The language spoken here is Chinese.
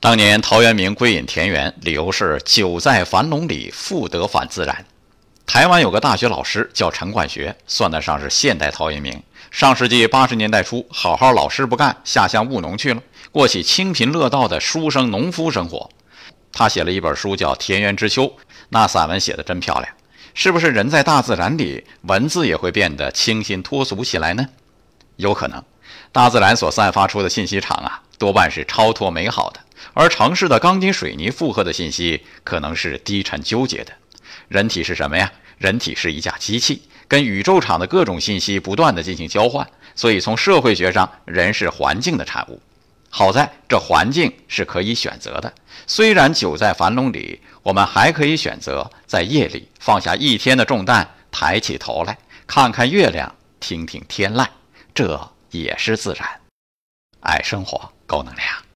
当年陶渊明归隐田园，理由是“久在樊笼里，复得返自然”。台湾有个大学老师叫陈冠学，算得上是现代陶渊明。上世纪八十年代初，好好老师不干，下乡务农去了，过起清贫乐道的书生农夫生活。他写了一本书叫《田园之秋》，那散文写得真漂亮。是不是人在大自然里，文字也会变得清新脱俗起来呢？有可能，大自然所散发出的信息场啊，多半是超脱美好的。而城市的钢筋水泥负荷的信息可能是低沉纠结的。人体是什么呀？人体是一架机器，跟宇宙场的各种信息不断的进行交换。所以从社会学上，人是环境的产物。好在这环境是可以选择的。虽然久在樊笼里，我们还可以选择在夜里放下一天的重担，抬起头来看看月亮，听听天籁，这也是自然。爱生活，高能量。